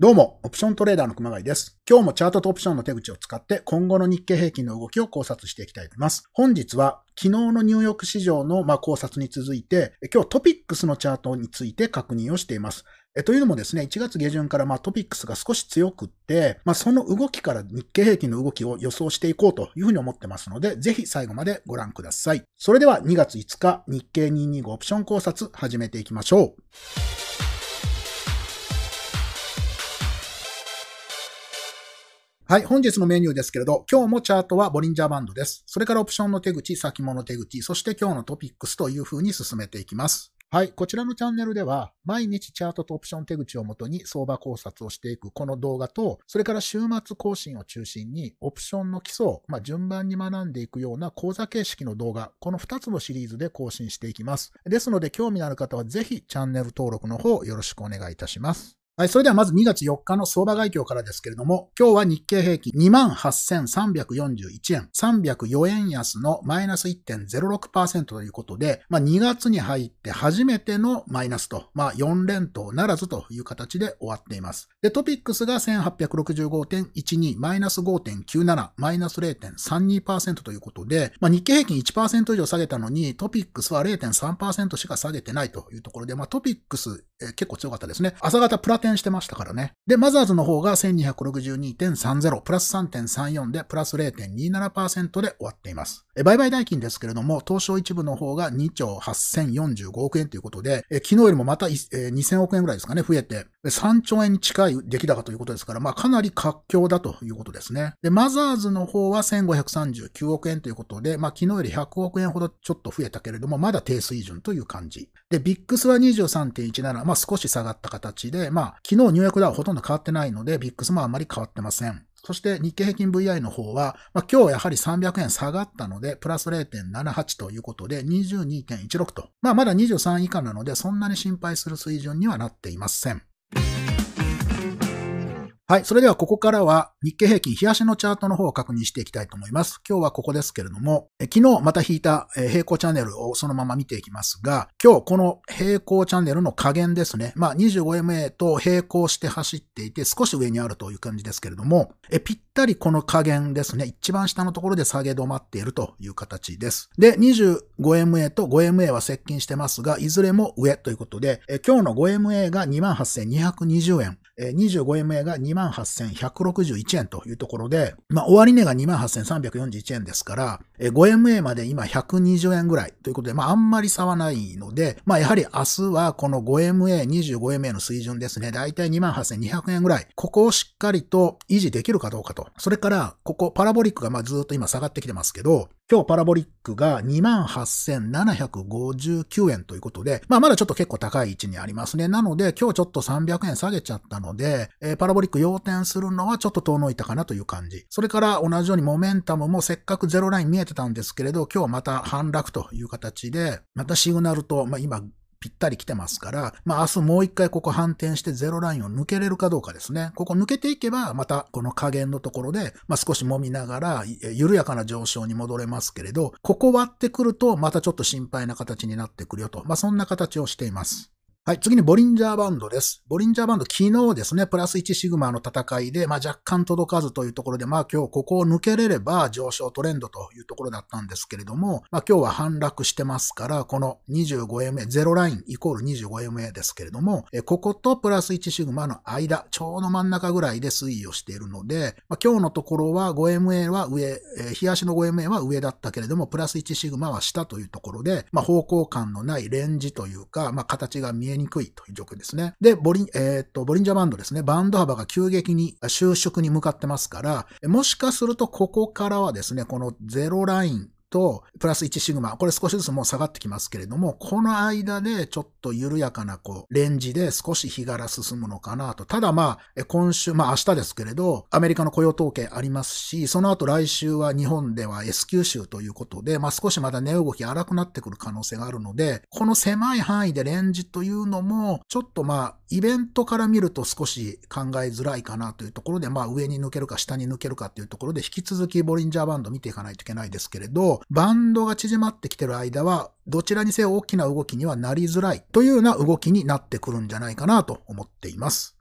どうも、オプショントレーダーの熊谷です。今日もチャートとオプションの手口を使って今後の日経平均の動きを考察していきたいと思います。本日は昨日のニューヨーク市場のま考察に続いて、今日トピックスのチャートについて確認をしています。えというのもですね、1月下旬からまトピックスが少し強くって、ま、その動きから日経平均の動きを予想していこうというふうに思ってますので、ぜひ最後までご覧ください。それでは2月5日、日経225オプション考察始めていきましょう。はい、本日のメニューですけれど、今日もチャートはボリンジャーバンドです。それからオプションの手口、先物手口、そして今日のトピックスという風に進めていきます。はい、こちらのチャンネルでは、毎日チャートとオプション手口をもとに相場考察をしていくこの動画と、それから週末更新を中心に、オプションの基礎を、まあ、順番に学んでいくような講座形式の動画、この2つのシリーズで更新していきます。ですので、興味のある方はぜひチャンネル登録の方よろしくお願いいたします。はい、それではまず2月4日の相場概況からですけれども、今日は日経平均28,341円、304円安のマイナス1.06%ということで、まあ、2月に入って初めてのマイナスと、まあ、4連投ならずという形で終わっています。で、トピックスが1865.12、マイナス5.97、マイナス0.32%ということで、まあ、日経平均1%以上下げたのに、トピックスは0.3%しか下げてないというところで、まあ、トピックス、えー、結構強かったですね。朝方プラ転してましたからね。で、マザーズの方が1262.30、プラス3.34で、プラス0.27%で終わっています。売買代金ですけれども、東証一部の方が2兆8045億円ということで、昨日よりもまた2000億円ぐらいですかね、増えて、3兆円に近い出来高ということですから、まあかなり活況だということですね。で、マザーズの方は1539億円ということで、まあ昨日より100億円ほどちょっと増えたけれども、まだ低水準という感じ。で、ビックスは23.17、まあ少し下がった形で、まあ昨日入約ダウほとんど変わってないので、ビックスもあんまり変わってません。そして日経平均 VI の方は、まあ、今日やはり300円下がったので、プラス0.78ということで22.16と。まあまだ23以下なので、そんなに心配する水準にはなっていません。はい。それではここからは日経平均冷やしのチャートの方を確認していきたいと思います。今日はここですけれども、え昨日また引いた平行チャンネルをそのまま見ていきますが、今日この平行チャンネルの加減ですね。まあ 25MA と並行して走っていて少し上にあるという感じですけれども、えぴったりこの加減ですね。一番下のところで下げ止まっているという形です。で、25MA と 5MA は接近してますが、いずれも上ということで、え今日の 5MA が28,220円。25MA が28,161円というところで、まあ、終値が28,341円ですから、5MA まで今120円ぐらいということで、まあ、あんまり差はないので、まあ、やはり明日はこの 5MA、25MA の水準ですね、だいたい28,200円ぐらい、ここをしっかりと維持できるかどうかと。それから、ここパラボリックがまあずっと今下がってきてますけど、今日パラボリックが28,759円ということで、まあまだちょっと結構高い位置にありますね。なので今日ちょっと300円下げちゃったので、えー、パラボリック要点するのはちょっと遠のいたかなという感じ。それから同じようにモメンタムもせっかくゼロライン見えてたんですけれど、今日また反落という形で、またシグナルと、まあ今ぴったり来てますから、まあ明日もう一回ここ反転してゼロラインを抜けれるかどうかですね。ここ抜けていけば、またこの加減のところで、まあ少し揉みながら、緩やかな上昇に戻れますけれど、ここ割ってくると、またちょっと心配な形になってくるよと。まあそんな形をしています。はい、次にボリンジャーバンドです。ボリンジャーバンド、昨日ですね、プラス1シグマの戦いで、まあ、若干届かずというところで、まあ今日ここを抜けれれば上昇トレンドというところだったんですけれども、まあ今日は反落してますから、この 25MA、ゼロラインイコール 25MA ですけれども、こことプラス1シグマの間、ちょうど真ん中ぐらいで推移をしているので、まあ、今日のところは 5MA は上、えー、日足の 5MA は上だったけれども、プラス1シグマは下というところで、まあ方向感のないレンジというか、まあ形が見えにくいという状況ですね。で、ボリン、えー、っと、ボリンジャーバンドですね。バンド幅が急激に収縮に向かってますから、もしかするとここからはですね、このゼロライン、と、プラス1シグマ、これ少しずつもう下がってきますけれども、この間でちょっと緩やかなこう、レンジで少し日柄進むのかなと。ただまあ、今週、まあ明日ですけれど、アメリカの雇用統計ありますし、その後来週は日本では S q 州ということで、まあ少しまだ値動き荒くなってくる可能性があるので、この狭い範囲でレンジというのも、ちょっとまあ、イベントから見ると少し考えづらいかなというところで、まあ上に抜けるか下に抜けるかというところで、引き続きボリンジャーバンド見ていかないといけないですけれど、バンドが縮まってきてる間は、どちらにせよ大きな動きにはなりづらいというような動きになってくるんじゃないかなと思っています。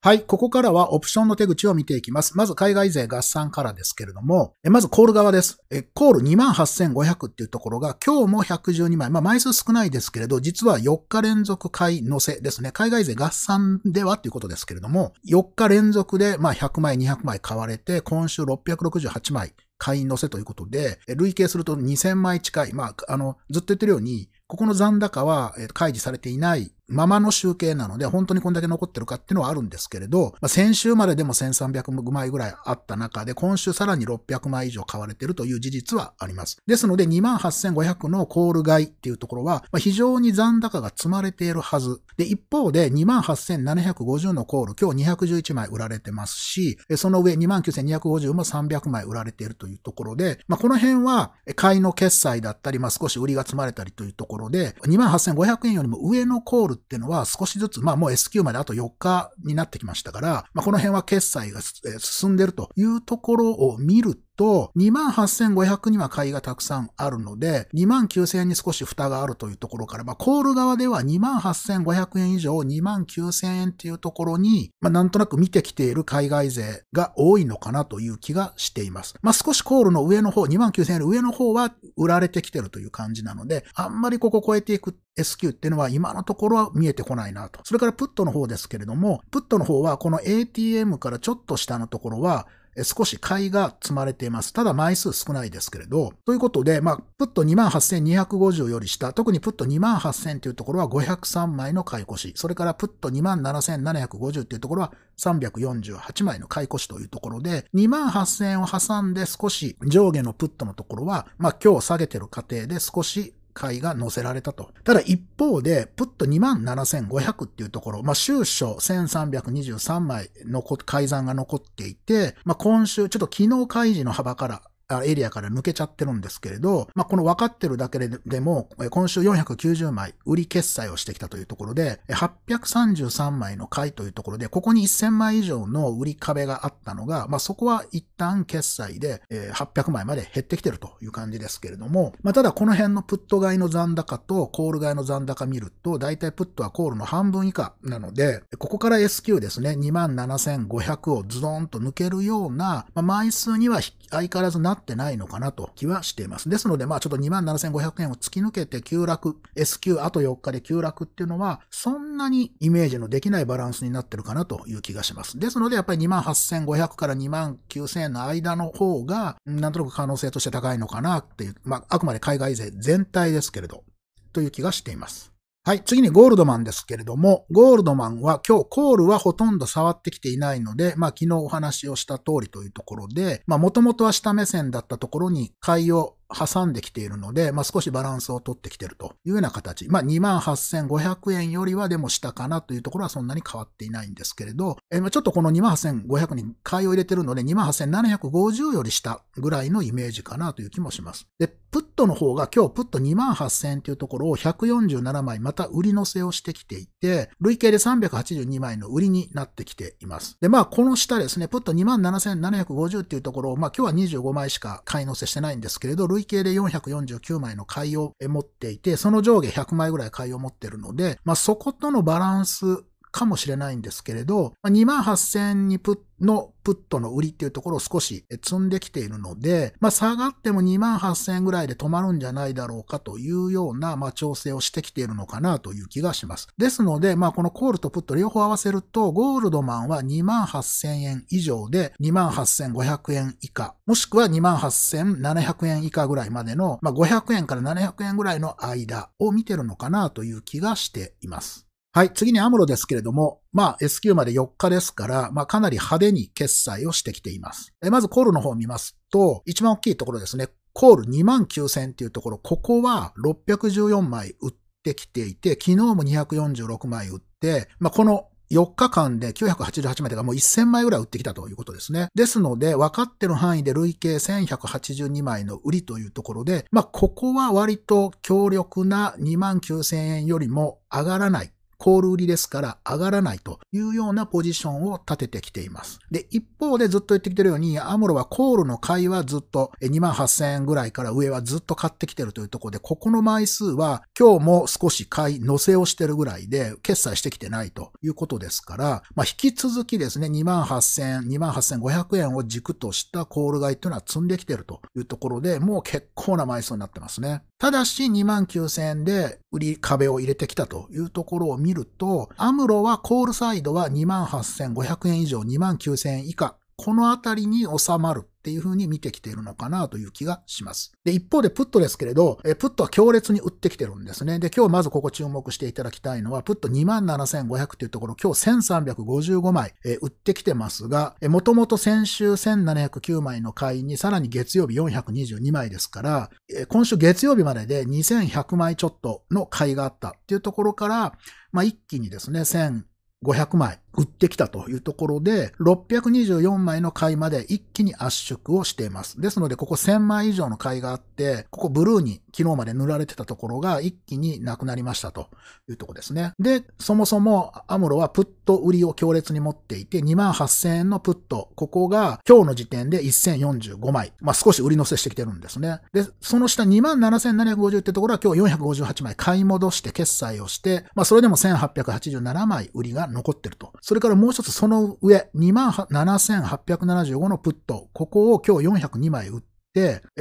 はい。ここからはオプションの手口を見ていきます。まず海外税合算からですけれども、まずコール側です。コール28,500っていうところが今日も112枚。まあ枚数少ないですけれど、実は4日連続買い乗せですね。海外税合算ではっていうことですけれども、4日連続でまあ100枚、200枚買われて、今週668枚買い乗せということで、累計すると2000枚近い。まあ、あの、ずっと言ってるように、ここの残高は開示されていないままの集計なので、本当にこんだけ残ってるかっていうのはあるんですけれど、まあ、先週まででも1300枚ぐらいあった中で、今週さらに600枚以上買われてるという事実はあります。ですので、28,500のコール買いっていうところは、まあ、非常に残高が積まれているはず。で、一方で28,750のコール、今日211枚売られてますし、その上29,250も300枚売られているというところで、まあ、この辺は買いの決済だったり、まあ、少し売りが積まれたりというところで、28,500円よりも上のコールっていうのは少しずつ、まあもう S q まであと4日になってきましたから、まあこの辺は決済が進んでるというところを見るとと、28,500には買いがたくさんあるので、29,000円に少し蓋があるというところから、まあ、コール側では28,500円以上29,000円っていうところに、まあ、なんとなく見てきている海外勢が多いのかなという気がしています。まあ、少しコールの上の方、29,000円より上の方は売られてきてるという感じなので、あんまりここ超えていく S q っていうのは今のところは見えてこないなと。それからプットの方ですけれども、プットの方はこの ATM からちょっと下のところは、少し買いが積まれています。ただ枚数少ないですけれど。ということで、まあ、プット28,250より下、特にプット28,000というところは503枚の買い越し、それからプット27,750というところは348枚の買い越しというところで、28,000を挟んで少し上下のプットのところは、まあ今日下げてる過程で少し回が載せられたと。ただ一方で、プット27,500っていうところ、まあ、収書1323枚の改ざんが残っていて、まあ、今週、ちょっと昨日開示の幅からエリアから抜けちゃってるんですけれど、まあ、この分かってるだけでも、今週490枚売り決済をしてきたというところで、833枚の買いというところで、ここに1000枚以上の売り壁があったのが、まあ、そこは一旦決済で800枚まで減ってきてるという感じですけれども、まあ、ただこの辺のプット買いの残高とコール買いの残高見ると、だいたいプットはコールの半分以下なので、ここから S q ですね、27,500をズドンと抜けるような、まあ、枚数には相変わらずなってないのかなと気はしています。ですので、まあちょっと27,500円を突き抜けて急落、S q あと4日で急落っていうのは、そんなにイメージのできないバランスになってるかなという気がします。ですので、やっぱり28,500から29,000円の間の方が、なんとなく可能性として高いのかなっていう、まああくまで海外税全体ですけれど、という気がしています。はい。次にゴールドマンですけれども、ゴールドマンは今日コールはほとんど触ってきていないので、まあ昨日お話をした通りというところで、まあもともとは下目線だったところに買いを挟んできているので、まあ、少しバランスを取ってきているというような形。まあ、28,500円よりはでも下かなというところはそんなに変わっていないんですけれど、えー、ちょっとこの28,500に買いを入れてるので、28,750より下ぐらいのイメージかなという気もします。で、プットの方が今日プット28,000というところを147枚また売り乗せをしてきていて、累計で382枚の売りになってきています。で、まあ、この下ですね、プット27,750っていうところを、まあ、今日は25枚しか買い乗せしてないんですけれど、累累計で449枚の買いを持っていて、その上下100枚ぐらい買いを持ってるので、まあ、そことのバランスかもしれないんですけれど、2万8000にプのプットの売りっていうところを少し積んできているので、まあ下がっても2万8000円ぐらいで止まるんじゃないだろうかというような、まあ調整をしてきているのかなという気がします。ですので、まあこのコールとプット両方合わせると、ゴールドマンは2万8000円以上で2万8500円以下、もしくは2万8700円以下ぐらいまでの、まあ500円から700円ぐらいの間を見てるのかなという気がしています。はい、次にアムロですけれども、まあ S q まで4日ですから、まあかなり派手に決済をしてきています。まずコールの方を見ますと、一番大きいところですね、コール2万9000っていうところ、ここは614枚売ってきていて、昨日も246枚売って、まあこの4日間で988枚とかもう1000枚ぐらい売ってきたということですね。ですので、分かってる範囲で累計1182枚の売りというところで、まあ、ここは割と強力な2万9000円よりも上がらないコール売りですから上がらないというようなポジションを立ててきています。で、一方でずっと言ってきてるように、アムロはコールの買いはずっと2万8000円ぐらいから上はずっと買ってきてるというところで、ここの枚数は今日も少し買い、乗せをしてるぐらいで、決済してきてないということですから、まあ、引き続きですね、2万8000円、2万8500円を軸としたコール買いというのは積んできてるというところで、もう結構な枚数になってますね。ただし2万9000円で売り壁を入れてきたというところを見見ると、アムロはコールサイドは28,500円以上、29,000円以下、このあたりに収まるっていう風に見てきているのかなという気がします。で、一方でプットですけれど、えプットは強烈に売ってきてるんですね。で、今日まずここ注目していただきたいのは、プット27,500というところ、今日1,355枚、え売ってきてますが、えもともと先週1,709枚の買いに、さらに月曜日422枚ですから、え今週月曜日までで2,100枚ちょっとの買いがあったっていうところから、まあ、一気にですね、1,500枚、売ってきたというところで、624枚の買いまで一気に圧縮をしています。ですので、ここ1000枚以上の買いがあって、ここブルーに昨日まで塗られてたところが一気になくなりましたというところですね。で、そもそもアムロはプット売りを強烈に持っていて、28000円のプット、ここが今日の時点で1045枚。まあ少し売り乗せしてきてるんですね。で、その下27750ってところは今日458枚買い戻して決済をして、まあそれでも1887枚売りが残ってると。それからもう一つその上、27,875のプット、ここを今日402枚売っ、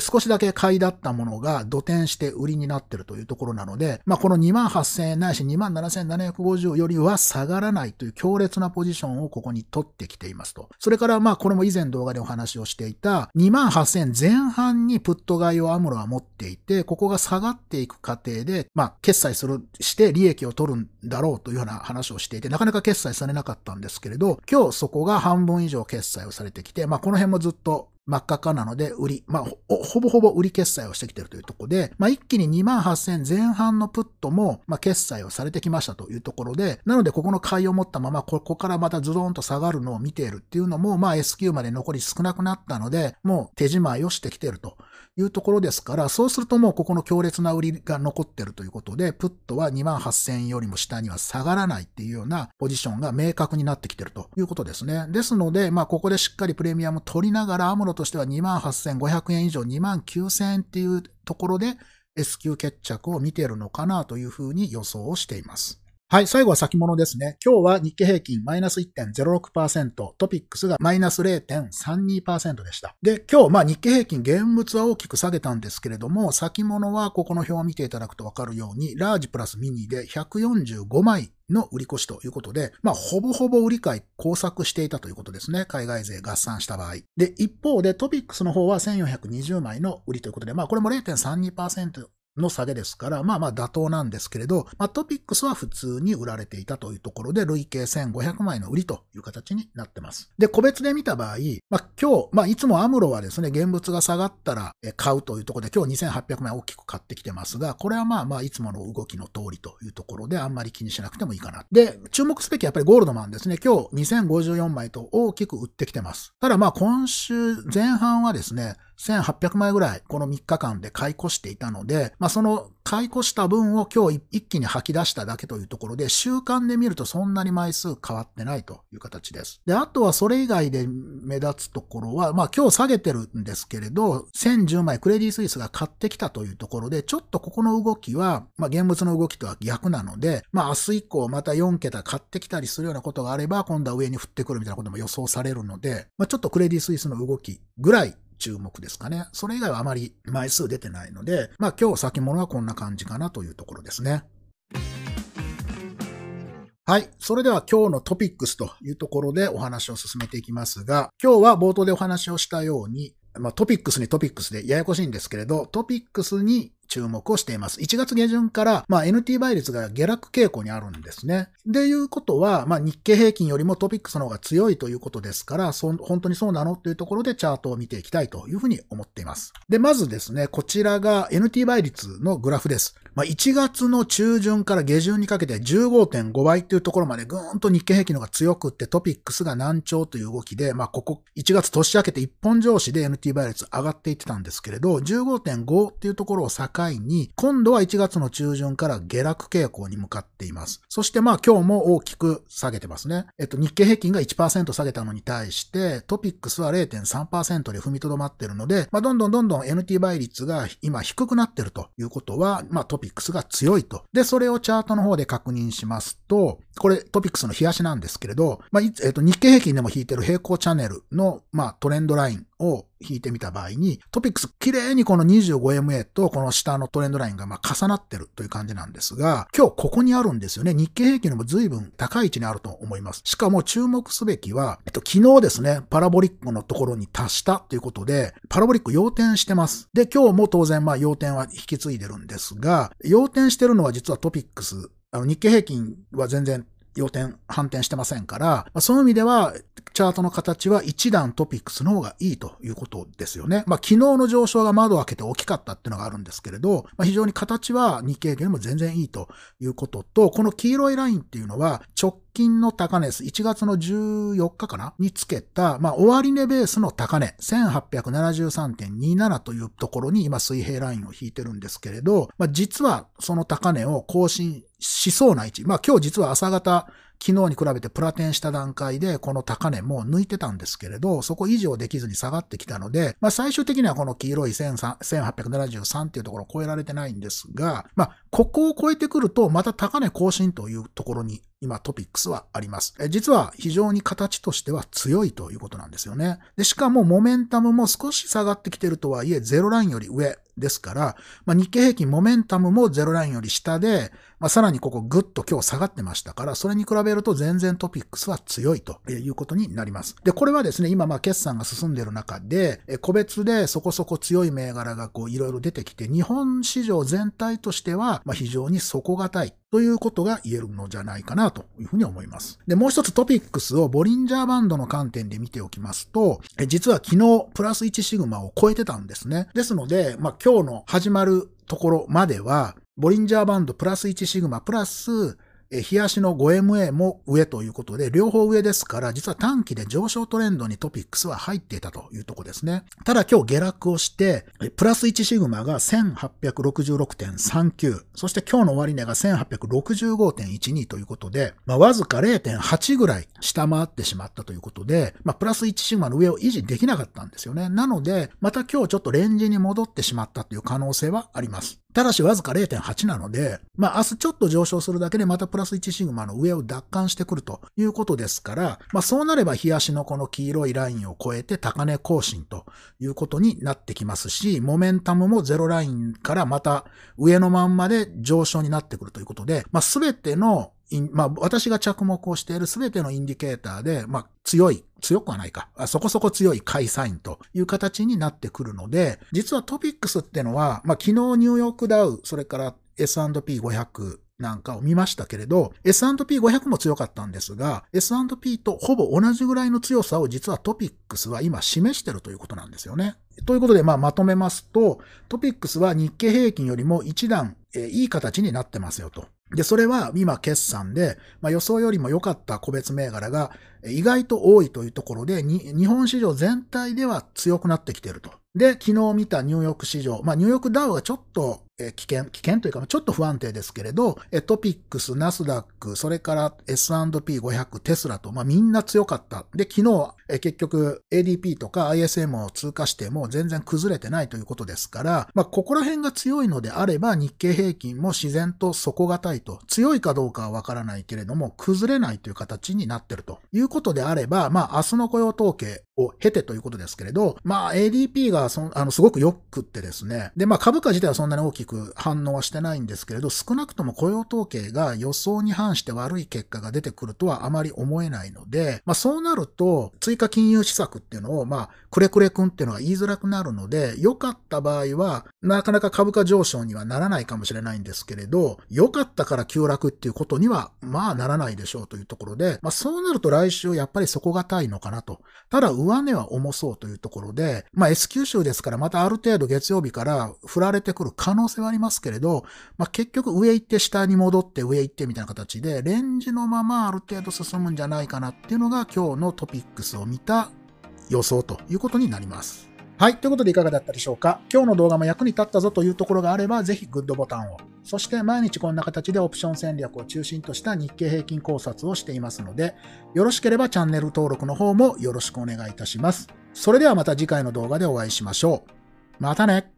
少しだけ買いだったものが土転して売りになってるというところなので、まあ、この2万8000円ないし2万7750よりは下がらないという強烈なポジションをここに取ってきていますと。それからまこれも以前動画でお話をしていた2万8000円前半にプット買いをアムロは持っていて、ここが下がっていく過程で、まあ決済する、して利益を取るんだろうというような話をしていて、なかなか決済されなかったんですけれど、今日そこが半分以上決済をされてきて、まあこの辺もずっと真っ赤かなので、売り、まあほ、ぼほぼ売り決済をしてきてるというところで、まあ、一気に2万8000前半のプットも、まあ、決済をされてきましたというところで、なので、ここの買いを持ったまま、ここからまたズドンと下がるのを見ているっていうのも、まあ、S q まで残り少なくなったので、もう手仕舞いをしてきていると。いうところですから、そうするともうここの強烈な売りが残ってるということで、プットは2万8000よりも下には下がらないっていうようなポジションが明確になってきてるということですね。ですので、まあ、ここでしっかりプレミアム取りながら、アムロとしては2万8500円以上2万9000円っていうところで S q 決着を見ているのかなというふうに予想をしています。はい、最後は先物ですね。今日は日経平均マイナス1.06%、トピックスがマイナス0.32%でした。で、今日、まあ日経平均現物は大きく下げたんですけれども、先物はここの表を見ていただくとわかるように、ラージプラスミニで145枚の売り越しということで、まあ、ほぼほぼ売り買い工作していたということですね。海外勢合算した場合。で、一方でトピックスの方は1420枚の売りということで、まあ、これも0.32%の下げですから、まあまあ妥当なんですけれど、まあ、トピックスは普通に売られていたというところで、累計1500枚の売りという形になってます。で、個別で見た場合、まあ今日、まあいつもアムロはですね、現物が下がったら買うというところで、今日2800枚大きく買ってきてますが、これはまあまあいつもの動きの通りというところで、あんまり気にしなくてもいいかな。で、注目すべきやっぱりゴールドマンですね。今日2054枚と大きく売ってきてます。ただまあ今週前半はですね、1800枚ぐらいこの3日間で買い越していたので、まあその買い越した分を今日一気に吐き出しただけというところで、週間で見るとそんなに枚数変わってないという形です。で、あとはそれ以外で目立つところは、まあ今日下げてるんですけれど、1010枚クレディ・スイスが買ってきたというところで、ちょっとここの動きは、まあ現物の動きとは逆なので、まあ明日以降また4桁買ってきたりするようなことがあれば、今度は上に降ってくるみたいなことも予想されるので、まあちょっとクレディ・スイスの動きぐらい注目ですかね。それ以外はあまり枚数出てないので、まあ今日先物はこんな感じかなというところですね。はい。それでは今日のトピックスというところでお話を進めていきますが、今日は冒頭でお話をしたように、まあ、トピックスにトピックスでややこしいんですけれど、トピックスに注目をしています。1月下旬から、まあ、NT 倍率が下落傾向にあるんですね。でいうことは、まあ、日経平均よりもトピックスの方が強いということですから、そ本当にそうなのというところでチャートを見ていきたいというふうに思っています。で、まずですね、こちらが NT 倍率のグラフです。まあ、1月の中旬から下旬にかけて15.5倍というところまでぐーんと日経平均の方が強くってトピックスが軟調という動きで、まあ、ここ1月年明けて一本調子で NT 倍率上がっていってたんですけれど、15.5っていうところを境いに、今度は1月の中旬から下落傾向に向かっています。そしてまあ今日も大きく下げてますね。えっと、日経平均が1%下げたのに対して、トピックスは0.3%で踏みとどまってるので、まあどんどんどんどん NT 倍率が今低くなってるということは、まあトピックスが強いと。で、それをチャートの方で確認しますと、これトピックスの日足なんですけれど、まあ、えっと、日経平均でも引いてる平行チャンネルの、まあ、トレンドラインを引いてみた場合に、トピックス綺麗にこの 25MA とこの下のトレンドラインがま重なってるという感じなんですが、今日ここにあるんですよね。日経平均でも随分高い位置にあると思います。しかも注目すべきは、えっと、昨日ですね、パラボリックのところに達したということで、パラボリック要点してます。で、今日も当然まあ要点は引き継いでるんですが、要点してるのは実はトピックスあの日経平均は全然要点、反転してませんから、そういう意味では、チャートの形は一段トピックスの方がいいということですよね。まあ、昨日の上昇が窓を開けて大きかったっていうのがあるんですけれど、まあ、非常に形は日経平均も全然いいということと、この黄色いラインっていうのは直近の高値です。1月の14日かなにつけた、まあ、終値ベースの高値、1873.27というところに今水平ラインを引いてるんですけれど、まあ、実はその高値を更新しそうな位置。まあ今日実は朝方、昨日に比べてプラテンした段階でこの高値も抜いてたんですけれど、そこ以上できずに下がってきたので、まあ最終的にはこの黄色い1873っていうところを超えられてないんですが、まあここを超えてくるとまた高値更新というところに今トピックスはあります。実は非常に形としては強いということなんですよね。でしかもモメンタムも少し下がってきてるとはいえ、ゼロラインより上ですから、まあ、日経平均モメンタムもゼロラインより下で、まあ、さらにここぐっと今日下がってましたから、それに比べると全然トピックスは強いということになります。で、これはですね、今まあ決算が進んでいる中で、個別でそこそこ強い銘柄がこういろいろ出てきて、日本市場全体としてはま非常に底堅いということが言えるのじゃないかなというふうに思います。で、もう一つトピックスをボリンジャーバンドの観点で見ておきますと、実は昨日プラス1シグマを超えてたんですね。ですので、まあ今日の始まるところまでは、ボリンジャーバンドプラス1シグマプラスえ、日足の 5MA も上ということで、両方上ですから、実は短期で上昇トレンドにトピックスは入っていたというとこですね。ただ今日下落をして、プラス1シグマが1866.39、そして今日の終値が1865.12ということで、まあ、わずか0.8ぐらい下回ってしまったということで、まあ、プラス1シグマの上を維持できなかったんですよね。なので、また今日ちょっとレンジに戻ってしまったという可能性はあります。ただしわずか0.8なので、まあ明日ちょっと上昇するだけでまたプラスラス1シグマの上を奪還してくるということですから、まあそうなれば日足のこの黄色いラインを超えて高値更新ということになってきますし、モメンタムもゼロラインからまた上のまんまで上昇になってくるということで、まあすべてのまあ、私が着目をしているすべてのインディケーターで、まあ、強い、強くはないか、そこそこ強い買いサインという形になってくるので、実はトピックスってのは、まあ、昨日ニューヨークダウ、それから S&P500、なんかを見ましたけれど、S&P500 も強かったんですが、S&P とほぼ同じぐらいの強さを実はトピックスは今示してるということなんですよね。ということで、まあ、まとめますと、トピックスは日経平均よりも一段、え、いい形になってますよと。で、それは今決算で、まあ、予想よりも良かった個別銘柄が意外と多いというところで、日本市場全体では強くなってきていると。で、昨日見たニューヨーク市場、まあ、ニューヨークダウがちょっとえ危険、危険というか、ちょっと不安定ですけれど、トピックス、ナスダック、それから S&P500、テスラと、まあ、みんな強かった。で、昨日、結局 ADP とか ISM を通過しても全然崩れてないということですから、まあ、ここら辺が強いのであれば、日経平均も自然と底堅いと。強いかどうかはわからないけれども、崩れないという形になってるということであれば、まあ、明日の雇用統計を経てということですけれど、まあ、ADP がそあのすごくよくってですね、で、まあ、株価自体はそんなに大きくく反応はしてないんですけれど、少なくとも雇用統計が予想に反して悪い結果が出てくるとはあまり思えないので、まあそうなると、追加金融施策っていうのを、まあ、くれくれくんっていうのが言いづらくなるので、良かった場合は、なかなか株価上昇にはならないかもしれないんですけれど、良かったから急落っていうことには、まあならないでしょうというところで、まあそうなると来週やっぱり底堅いのかなと。ただ上値は重そうというところで、まあ S q 州ですからまたある程度月曜日から振られてくる可能性性はありますけれど、まあ、結局上行って下に戻って上行ってみたいな形で、レンジのままある程度進むんじゃないかなっていうのが今日のトピックスを見た予想ということになります。はい。ということでいかがだったでしょうか？今日の動画も役に立ったぞというところがあれば、ぜひグッドボタンを。そして毎日こんな形でオプション戦略を中心とした日経平均考察をしていますので、よろしければチャンネル登録の方もよろしくお願いいたします。それではまた次回の動画でお会いしましょう。またね